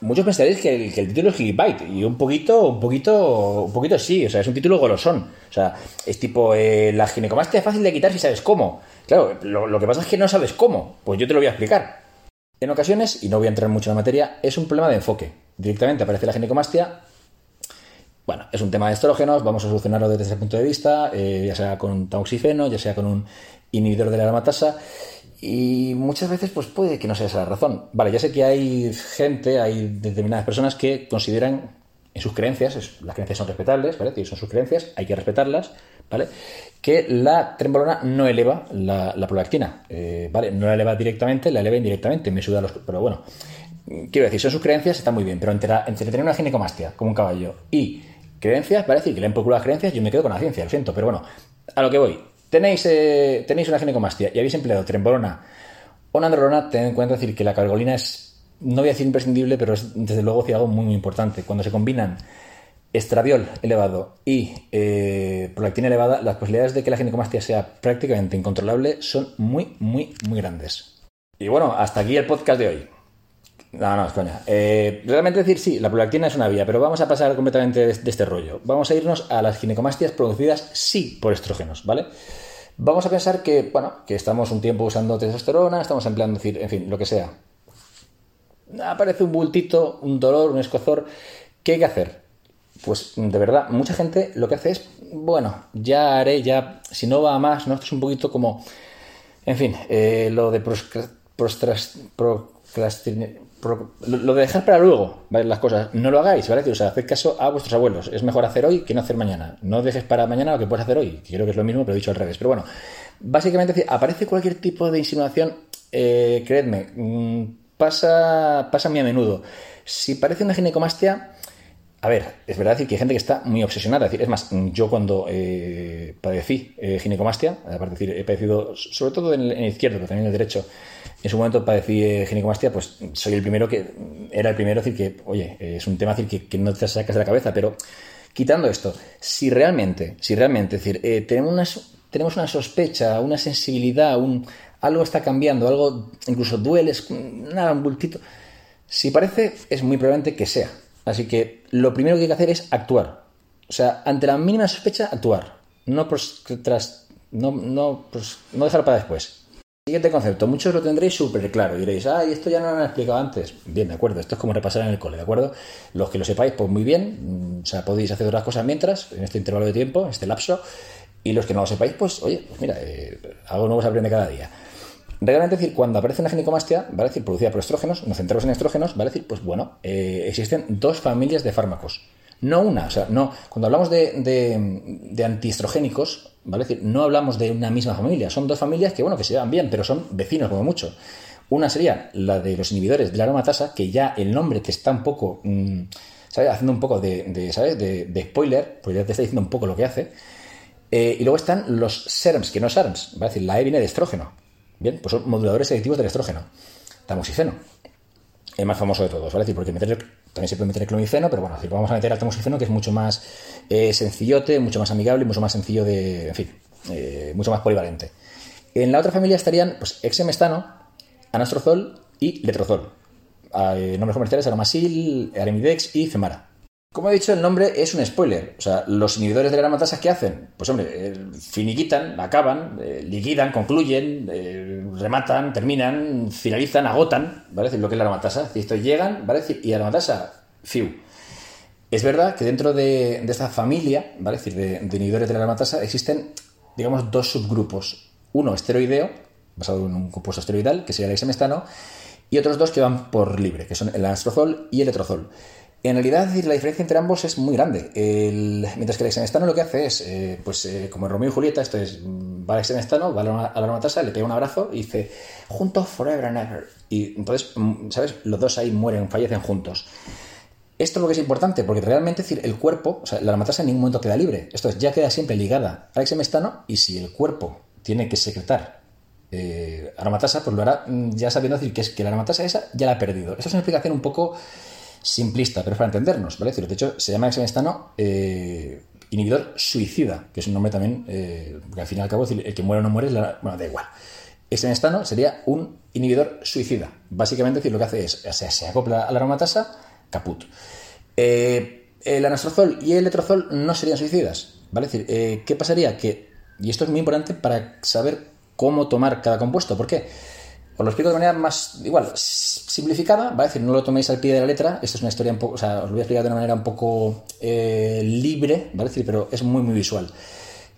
muchos pensaréis que el, título es Gigabyte y un poquito, un poquito, un poquito sí, o sea, es un título golosón. O sea, es tipo, eh, la ginecomastia es fácil de quitar si sabes cómo. Claro, lo, que pasa es que no sabes cómo, pues yo te lo voy a explicar. En ocasiones, y no voy a entrar mucho en la materia, es un problema de enfoque. Directamente aparece la ginecomastia, bueno, es un tema de estrógenos, vamos a solucionarlo desde ese punto de vista, eh, ya sea con tamoxifeno, ya sea con un inhibidor de la aromatasa, y muchas veces pues puede que no sea esa la razón. Vale, ya sé que hay gente, hay determinadas personas que consideran en sus creencias, las creencias son respetables, ¿vale? Son sus creencias, hay que respetarlas, ¿vale? Que la trembolona no eleva la, la prolactina, eh, ¿vale? No la eleva directamente, la eleva indirectamente, me suda los... Pero bueno, quiero decir, son sus creencias, está muy bien, pero entre, tener una ginecomastia, como un caballo, y creencias, parece decir que le han las creencias, yo me quedo con la ciencia, lo siento, pero bueno, a lo que voy. Tenéis, eh, tenéis una ginecomastia y habéis empleado trembolona o nandrolona, tened en cuenta decir que la cargolina es, no voy a decir imprescindible, pero es desde luego algo muy, muy importante. Cuando se combinan estradiol elevado y eh, prolactina elevada, las posibilidades de que la ginecomastia sea prácticamente incontrolable son muy, muy, muy grandes. Y bueno, hasta aquí el podcast de hoy. No, no, es coña. Eh, realmente decir sí, la prolactina es una vía, pero vamos a pasar completamente de, este rollo. Vamos a irnos a las ginecomastias producidas sí por estrógenos, ¿vale? Vamos a pensar que, bueno, que estamos un tiempo usando testosterona, estamos empleando, en fin, lo que sea. Aparece un bultito, un dolor, un escozor. ¿Qué hay que hacer? Pues de verdad, mucha gente lo que hace es, bueno, ya haré, ya, si no va a más, ¿no? Esto es un poquito como, en fin, eh, lo de proscra- prostras- procrastine- pro- lo de dejar para luego. Las cosas, no lo hagáis, ¿vale? O sea, haced caso a vuestros abuelos. Es mejor hacer hoy que no hacer mañana. No dejes para mañana lo que puedes hacer hoy. Creo que es lo mismo, pero dicho al revés. Pero bueno, básicamente, aparece cualquier tipo de insinuación, eh, creedme, mm, pasa, pasa muy a menudo. Si parece una ginecomastia, a ver, es verdad decir que hay gente que está muy obsesionada. Es, más, yo cuando eh, padecí eh, ginecomastia, aparte de decir, he padecido, sobre todo en el, el izquierdo, pero también en el derecho, en su momento padecí eh, ginecomastia, pues soy el primero que, era el primero decir que, oye, es un tema decir que, no te sacas de la cabeza, pero quitando esto, si realmente, si realmente, es decir, tenemos, una, tenemos una sospecha, una sensibilidad, un, algo está cambiando, algo incluso duele, nada, un bultito. Si parece, es muy probablemente que sea. Así que lo primero que hay que hacer es actuar. O sea, ante la mínima sospecha, actuar. No, tras, no, no, no dejar para después. Siguiente concepto. Muchos lo tendréis súper claro. Y diréis, ay, esto ya no lo han explicado antes. Bien, de acuerdo. Esto es como repasar en el cole, ¿de acuerdo? Los que lo sepáis, pues muy bien. Mm, O sea, podéis hacer otras cosas mientras, en este intervalo de tiempo, en este lapso. Y los que no lo sepáis, pues, oye, pues mira, eh, algo nuevo se aprende cada día. Realmente decir, cuando aparece una ginecomastia, ¿vale? decir, producida por estrógenos, nos centramos en estrógenos, ¿vale? decir, pues bueno, eh, existen dos familias de fármacos. No una, o sea, no. Cuando hablamos de, de, de antiestrogénicos, ¿vale? decir, no hablamos de una misma familia. Son dos familias que, bueno, que se llevan bien, pero son vecinos como mucho. Una sería la de los inhibidores de la aromatasa, que ya el nombre te está un poco, mm, ¿sabes? Haciendo un poco de, ¿sabes? De, de spoiler, pues ya te está diciendo un poco lo que hace. Eh, y luego están los SERMs, que no SERMs, ¿vale? decir, la E viene de estrógeno. Bien, pues son moduladores selectivos del estrógeno. Tamoxifeno, el más famoso de todos, ¿vale? decir, porque meter, también se puede meter el clomifeno, pero bueno, vamos a meter al tamoxifeno, que es mucho más eh, sencillote, mucho más amigable, mucho más sencillo de, en fin, eh, mucho más polivalente. En la otra familia estarían, pues, exemestano, anastrozol y letrozol. Eh, nombres comerciales, aramasil, arimidex y femara. Como he dicho, el nombre es un spoiler. O sea, los inhibidores de la aromatasa, ¿qué hacen? Pues, hombre, eh, finiquitan, acaban, eh, liquidan, concluyen, eh, rematan, terminan, finalizan, agotan, ¿vale? Decir, lo que es la aromatasa. Es esto llegan, ¿vale? Decir, y la aromatasa, fiu. Es verdad que dentro de, esta familia, ¿vale? Decir, de, inhibidores de la aromatasa existen, digamos, dos subgrupos. Uno esteroideo, basado en un compuesto esteroidal, que sería el exemestano, y otros dos que van por libre, que son el anastrozol y el letrozol. En realidad, la diferencia entre ambos es muy grande. Mientras que el exemestano lo que hace es, eh, pues eh, como en Romeo y Julieta, esto es, mm, va al exemestano, va a la, a la aromatasa, le pega un abrazo y dice, juntos forever and ever. Y entonces, mm, ¿sabes? Los dos ahí mueren, fallecen juntos. Esto es lo que es importante, porque realmente decir, el cuerpo, o sea, la aromatasa en ningún momento queda libre. Esto es, ya queda siempre ligada al exemestano y si el cuerpo tiene que secretar eh, aromatasa, pues lo hará mm, ya sabiendo decir que es que la aromatasa esa ya la ha perdido. Esta es una explicación un poco simplista, pero es para entendernos, ¿vale? De hecho, se llama exemestano eh, inhibidor suicida, que es un nombre también, eh, porque al fin y al cabo, el que muere o no muere, la- bueno, da igual. Exemestano sería un inhibidor suicida. Básicamente, decir, lo que hace es, o sea, se acopla a la aromatasa, caput. Eh, el anastrozol y el letrozol no serían suicidas, ¿vale? Es decir, eh, ¿qué pasaría? Que, y esto es muy importante para saber cómo tomar cada compuesto, ¿por qué? Os lo explico de manera más, igual, simplificada, ¿vale? decir, no lo toméis al pie de la letra, esto es una historia un poco, o sea, os lo voy a explicar de una manera un poco eh, libre, ¿vale? decir, pero es muy, muy visual.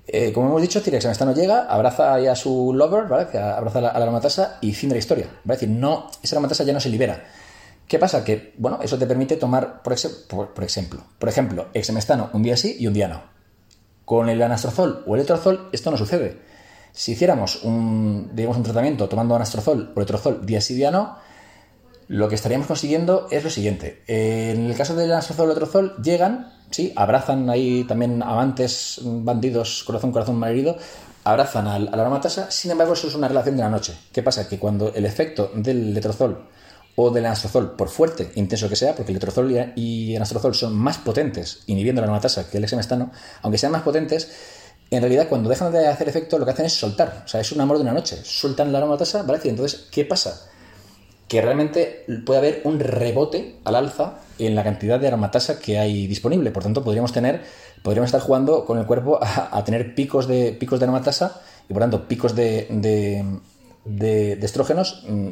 Eh, como hemos dicho, no llega, abraza a su lover, ¿vale? abraza a la, aromatasa y fin de la historia. ¿vale? Es decir, no, esa aromatasa ya no se libera. ¿Qué pasa? Que, bueno, eso te permite tomar, por, por, ejemplo, por ejemplo, exemestano un día sí y un día no. Con el anastrozol o el letrozol esto no sucede. Si hiciéramos un, digamos, un tratamiento tomando anastrozol o letrozol día sí día no, lo que estaríamos consiguiendo es lo siguiente. En el caso del anastrozol o letrozol, llegan, sí, abrazan ahí también amantes, bandidos, corazón, corazón malherido, abrazan a la aromatasa, sin embargo eso es una relación de la noche. ¿Qué pasa? Que cuando el efecto del letrozol o del anastrozol, por fuerte, intenso que sea, porque el letrozol y el anastrozol son más potentes inhibiendo la aromatasa que el exemestano, aunque sean más potentes, en realidad cuando dejan de hacer efecto lo que hacen es soltar, o sea, es un amor de una noche, sueltan la aromatasa, ¿vale? Y entonces, ¿qué pasa? Que realmente puede haber un rebote al alza en la cantidad de aromatasa que hay disponible, por tanto podríamos tener, podríamos estar jugando con el cuerpo a, tener picos de, picos de aromatasa y por tanto picos de, de, estrógenos, mm,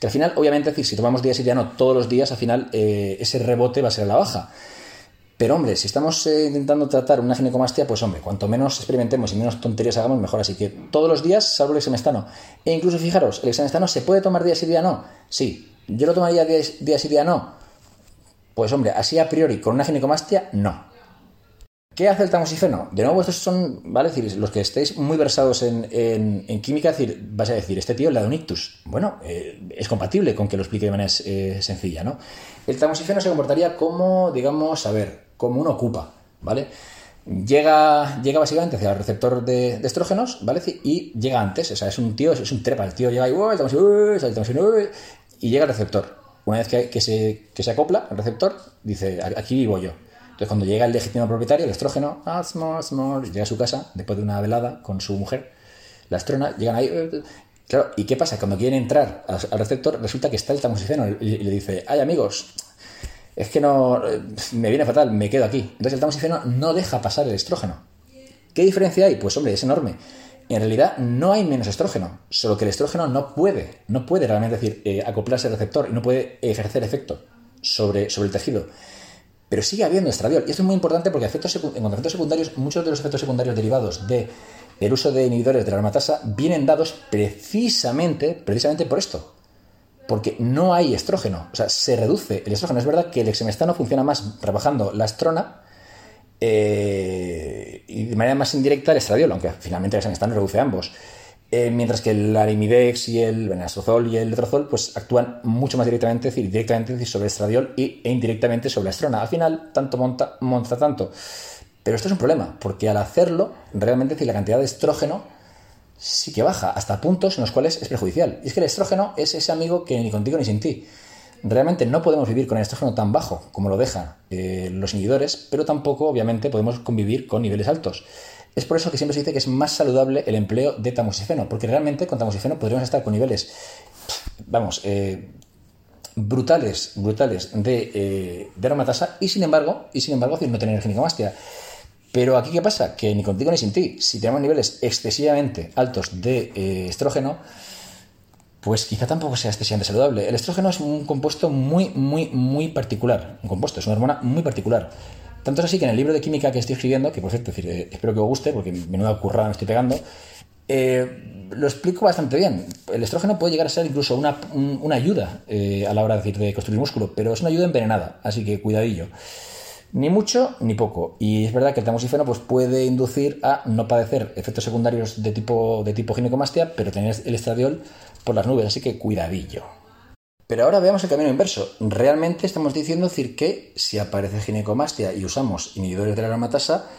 que al final, obviamente, si tomamos no todos los días, al final eh, ese rebote va a ser a la baja. Pero hombre, si estamos eh, intentando tratar una ginecomastia, pues hombre, cuanto menos experimentemos y menos tonterías hagamos, mejor. Así que todos los días, salvo el exemestano. E incluso fijaros, el exemestano se puede tomar día sí día no. Sí, yo lo tomaría día, día sí día no. Pues hombre, así a priori, con una ginecomastia, no. ¿Qué hace el tamoxifeno? De nuevo, estos son, ¿vale? los que estéis muy versados en, química, decir, vas a decir, este tío le da un ictus. Bueno, eh, es compatible con que lo explique de manera eh, sencilla, ¿no? El tamoxifeno se comportaría como, digamos, a ver, como uno ocupa, ¿vale? Llega, llega básicamente hacia el receptor de, estrógenos, ¿vale? Y llega antes, o sea, es un tío, es un trepa, el tío llega y, y llega al receptor. Una vez que, se, que se acopla al receptor, dice, aquí vivo yo. Entonces, cuando llega el legítimo propietario, el estrógeno, llega a su casa después de una velada con su mujer, la estrona, llegan ahí. Claro, ¿y qué pasa? Cuando quieren entrar al receptor, resulta que está el tamoxifeno y le dice, ay amigos, es que no, me viene fatal, me quedo aquí. Entonces el tamoxifeno no deja pasar el estrógeno. ¿Qué diferencia hay? Pues hombre, es enorme. En realidad no hay menos estrógeno, solo que el estrógeno no puede, no puede realmente decir, eh, acoplarse al receptor y no puede ejercer efecto sobre, sobre el tejido. Pero sigue habiendo estradiol. Y esto es muy importante porque efectos, en efectos secundarios, muchos de los efectos secundarios derivados del el uso de inhibidores de la aromatasa vienen dados precisamente, precisamente por esto porque no hay estrógeno, o sea, se reduce el estrógeno. Es verdad que el exemestano funciona más rebajando la estrona eh, y de manera más indirecta el estradiol, aunque finalmente el exemestano reduce ambos. Eh, mientras que el arimidex y el benastrozol y el letrozol pues actúan mucho más directamente, es decir, directamente sobre el estradiol y, e indirectamente sobre la estrona. Al final, tanto monta, monta tanto. Pero esto es un problema, porque al hacerlo, realmente decir, la cantidad de estrógeno sí que baja, hasta puntos en los cuales es perjudicial. Y es que el estrógeno es ese amigo que ni contigo ni sin ti. Realmente no podemos vivir con el estrógeno tan bajo como lo dejan eh, los inhibidores, pero tampoco, obviamente, podemos convivir con niveles altos. Es por eso que siempre se dice que es más saludable el empleo de tamoxifeno, porque realmente con tamoxifeno podríamos estar con niveles, vamos, eh, brutales, brutales de, eh, de aromatasa y sin embargo, y sin embargo, no tener ginecomastia. Pero aquí, ¿qué pasa? Que ni contigo ni sin ti, si tenemos niveles excesivamente altos de eh, estrógeno, pues quizá tampoco sea excesivamente saludable. El estrógeno es un compuesto muy, muy, muy particular. Un compuesto, es una hormona muy particular. Tanto es así que en el libro de química que estoy escribiendo, que por cierto, eh, espero que os guste, porque menuda currada me estoy pegando, eh, lo explico bastante bien. El estrógeno puede llegar a ser incluso una, ayuda a la hora de, de construir músculo, pero es una ayuda envenenada, así que cuidadillo. Ni mucho ni poco. Y es verdad que el tamoxifeno pues, puede inducir a no padecer efectos secundarios de tipo, de tipo ginecomastia, pero tener el estradiol por las nubes, así que cuidadillo. Pero ahora veamos el camino inverso. Realmente estamos diciendo decir que si aparece ginecomastia y usamos inhibidores de la aromatasa,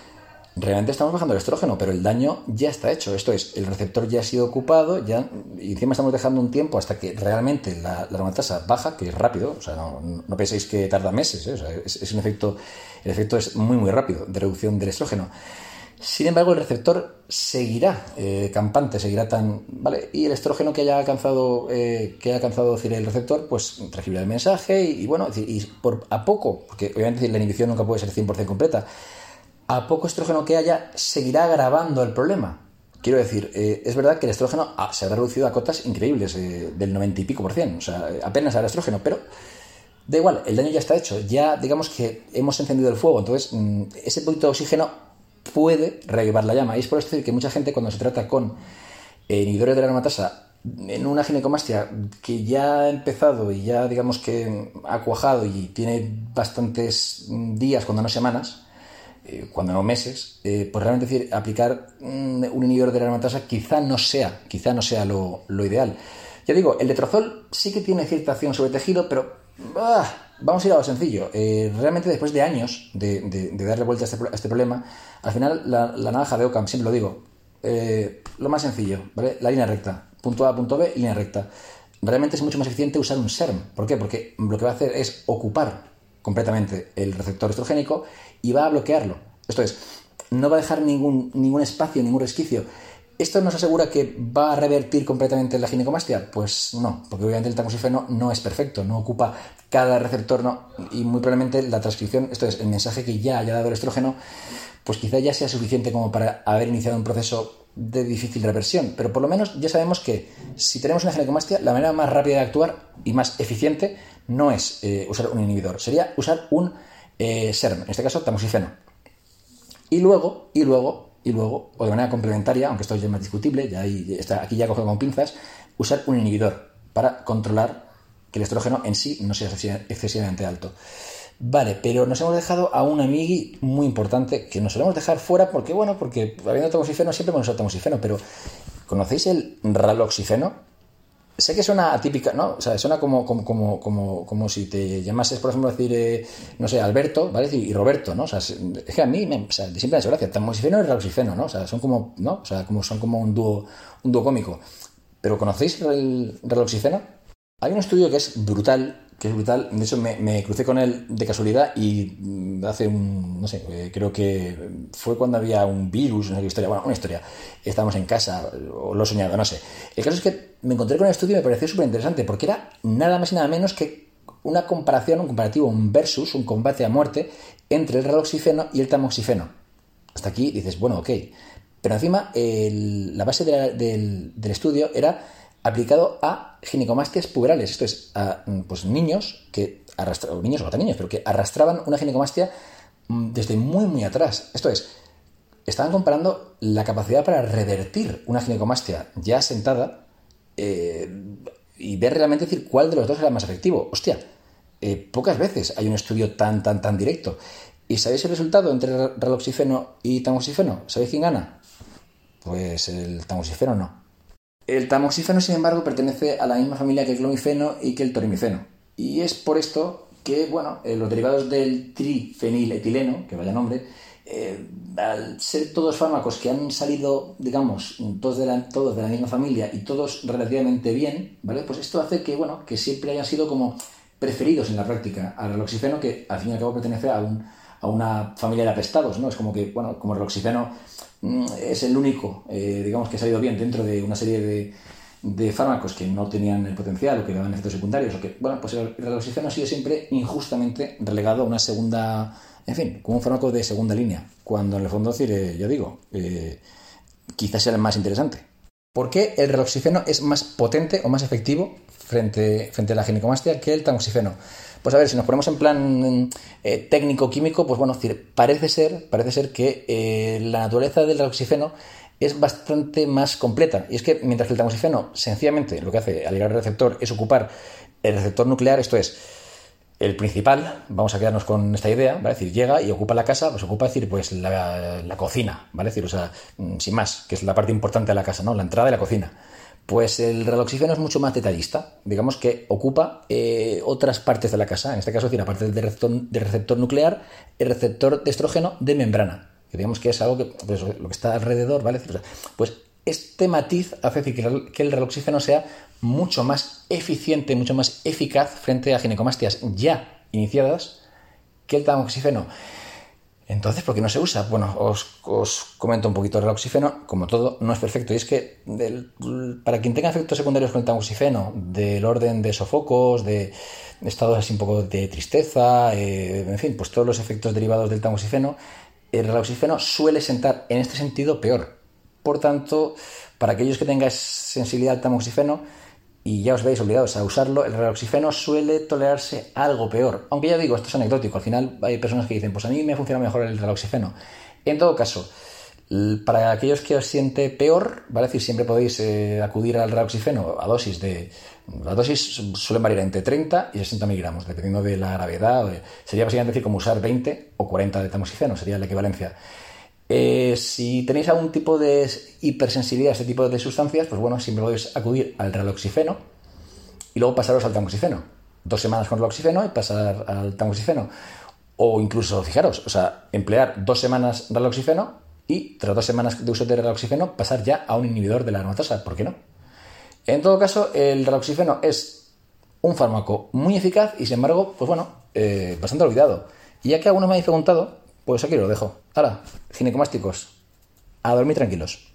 realmente estamos bajando el estrógeno, pero el daño ya está hecho. Esto es, el receptor ya ha sido ocupado, ya, y encima estamos dejando un tiempo hasta que realmente la, aromatasa baja, que es rápido, o sea, no, penséis que tarda meses, ¿eh? es, un efecto, el efecto es muy, muy rápido de reducción del estrógeno. Sin embargo, el receptor seguirá eh, campante, seguirá tan. ¿Vale? Y el estrógeno que haya alcanzado, eh, que haya alcanzado decir, el receptor, pues recibirá el mensaje y, bueno, y por, a poco, porque obviamente la inhibición nunca puede ser 100% completa, a poco estrógeno que haya, seguirá agravando el problema. Quiero decir, eh, es verdad que el estrógeno ah, se ha reducido a cotas increíbles, del 90 y pico por cien, o sea, apenas habrá estrógeno, pero da igual, el daño ya está hecho, ya digamos que hemos encendido el fuego, entonces mm, ese poquito de oxígeno puede reavivar la llama. Y es por esto que mucha gente cuando se trata con eh, inhibidores de la aromatasa en una ginecomastia que ya ha empezado y ya digamos que ha cuajado y tiene bastantes días, cuando no semanas, eh, cuando no meses, eh, pues realmente decir, aplicar un inhibidor de la aromatasa quizá no sea, quizá no sea lo, ideal. Ya digo, el letrozol sí que tiene cierta acción sobre tejido, pero ah, vamos a ir a lo sencillo. realmente después de años de, darle vuelta a este, a este problema, al final, la, navaja de Ockham, siempre lo digo, eh, lo más sencillo, ¿vale? La línea recta, punto A, punto B, línea recta. Realmente es mucho más eficiente usar un SERM. ¿Por qué? Porque lo que va a hacer es ocupar completamente el receptor estrogénico y va a bloquearlo. Esto es, no va a dejar ningún, ningún espacio, ningún resquicio. ¿Esto nos asegura que va a revertir completamente la ginecomastia? Pues no, porque obviamente el tamoxifeno no es perfecto, no ocupa cada receptor, no, y muy probablemente la transcripción, esto es, el mensaje que ya haya dado el estrógeno, pues quizá ya sea suficiente como para haber iniciado un proceso de difícil reversión. Pero por lo menos ya sabemos que si tenemos una ginecomastia, la manera más rápida de actuar y más eficiente no es eh, usar un inhibidor, sería usar un eh, SERM, en este caso tamoxifeno. Y luego, y luego, y luego, o de manera complementaria, aunque esto ya es más discutible, ya está, aquí ya cogido con pinzas, usar un inhibidor para controlar que el estrógeno en sí no sea excesivamente alto. Vale, pero nos hemos dejado a un amigui muy importante que nos solemos dejar fuera porque, bueno, porque habiendo tamoxifeno siempre hemos usado tamoxifeno, pero ¿conocéis el raloxifeno? Sé que suena atípica, ¿no? O sea, suena como, como, como, como, como si te llamases, por ejemplo, decir, eh, no sé, Alberto, ¿vale? Y, Roberto, ¿no? O sea, es que a mí me, o sea, siempre me hace gracia, tamoxifeno y raloxifeno, ¿no? O sea, son como, ¿no? O sea, como, son como un dúo, un dúo cómico. ¿Pero conocéis el raloxifeno? Hay un estudio que es brutal, es brutal. De hecho, me, crucé con él de casualidad y mm, hace un, no sé, eh, creo que fue cuando había un virus, una historia, bueno, una historia. Estábamos en casa, o lo he soñado, no sé. El caso es que me encontré con el estudio y me pareció súper interesante, porque era nada más y nada menos que una comparación, un comparativo, un versus, un combate a muerte entre el redoxifeno y el tamoxifeno. Hasta aquí dices, bueno, ok. Pero encima, la base del estudio era aplicado a ginecomastias puberales, esto es, a mm, pues, niños que arrastraban, niños o niños, pero que arrastraban una ginecomastia mm, desde muy, muy atrás. Esto es, estaban comparando la capacidad para revertir una ginecomastia ya sentada eh, y ver realmente decir cuál de los dos era más efectivo. Hostia, eh, pocas veces hay un estudio tan, tan, tan directo. ¿Y sabéis el resultado entre raloxifeno y tamoxifeno? ¿Sabéis quién gana? Pues el tamoxifeno no. El tamoxifeno, sin embargo, pertenece a la misma familia que el clomifeno y que el torimifeno. Y es por esto que, bueno, eh, los derivados del trifeniletileno, que vaya nombre, eh, al ser todos fármacos que han salido, digamos, todos de, la, todos de la misma familia y todos relativamente bien, ¿vale? Pues esto hace que, bueno, que siempre hayan sido como preferidos en la práctica al reloxifeno, que al fin y al cabo pertenece a, un, a una familia de apestados, ¿no? Es como que, bueno, como Mm, es el único, eh, digamos, que ha salido bien dentro de una serie de, de, fármacos que no tenían el potencial o que daban efectos secundarios. O que, bueno, pues el, el ha sido siempre injustamente relegado a una segunda, en fin, como un fármaco de segunda línea, cuando en el fondo, eh, yo digo, eh, quizás sea el más interesante. ¿Por qué el reloxifeno es más potente o más efectivo frente, frente a la ginecomastia que el tamoxifeno? Pues a ver, si nos ponemos en plan eh, técnico-químico, pues bueno, parece ser, parece ser que eh, la naturaleza del oxígeno es bastante más completa. Y es que mientras que el tamoxifeno sencillamente lo que hace al llegar al receptor es ocupar el receptor nuclear, esto es el principal, vamos a quedarnos con esta idea, ¿vale? Es decir, llega y ocupa la casa, pues ocupa decir, pues la, la cocina, ¿vale? Es decir, o sea, mm, sin más, que es la parte importante de la casa, ¿no? La entrada de la cocina. Pues el reloxígeno es mucho más detallista. Digamos que ocupa eh, otras partes de la casa. En este caso, tiene aparte del receptor, receptor, nuclear, el receptor de estrógeno de membrana. Que digamos que es algo que pues, lo que está alrededor, ¿vale? Pues este matiz hace que el, que el reloxígeno sea mucho más eficiente, mucho más eficaz frente a ginecomastias ya iniciadas que el tamoxifeno. Entonces, ¿por qué no se usa? Bueno, os, comento un poquito el oxígeno. Como todo, no es perfecto. Y es que para quien tenga efectos secundarios con el tamoxifeno, del orden de sofocos, de estados así un poco de tristeza, eh, en fin, pues todos los efectos derivados del tamoxifeno, el reloxifeno suele sentar en este sentido peor. Por tanto, para aquellos que tengáis sensibilidad al tamoxifeno, y ya os veis obligados a usarlo, el reloxifeno suele tolerarse algo peor. Aunque ya digo, esto es anecdótico. Al final hay personas que dicen, pues a mí me funciona mejor el reloxifeno. En todo caso, para aquellos que os siente peor, ¿vale? decir, siempre podéis eh, acudir al reloxifeno a dosis de... Las dosis suelen variar entre 30 y 60 miligramos, dependiendo de la gravedad. Sería básicamente decir como usar 20 o 40 de tamoxifeno, sería la equivalencia. Eh, si tenéis algún tipo de hipersensibilidad a este tipo de sustancias, pues bueno, siempre podéis acudir al reloxifeno y luego pasaros al tamoxifeno. Dos semanas con reloxifeno y pasar al tamoxifeno. O incluso, fijaros, o sea, emplear dos semanas reloxifeno y tras dos semanas de uso de reloxifeno pasar ya a un inhibidor de la aromatasa. ¿Por qué no? En todo caso, el reloxifeno es un fármaco muy eficaz y sin embargo, pues bueno, eh, bastante olvidado. Y ya que alguno me habéis preguntado, pues aquí lo dejo. Ahora, ginecomásticos, a dormir tranquilos.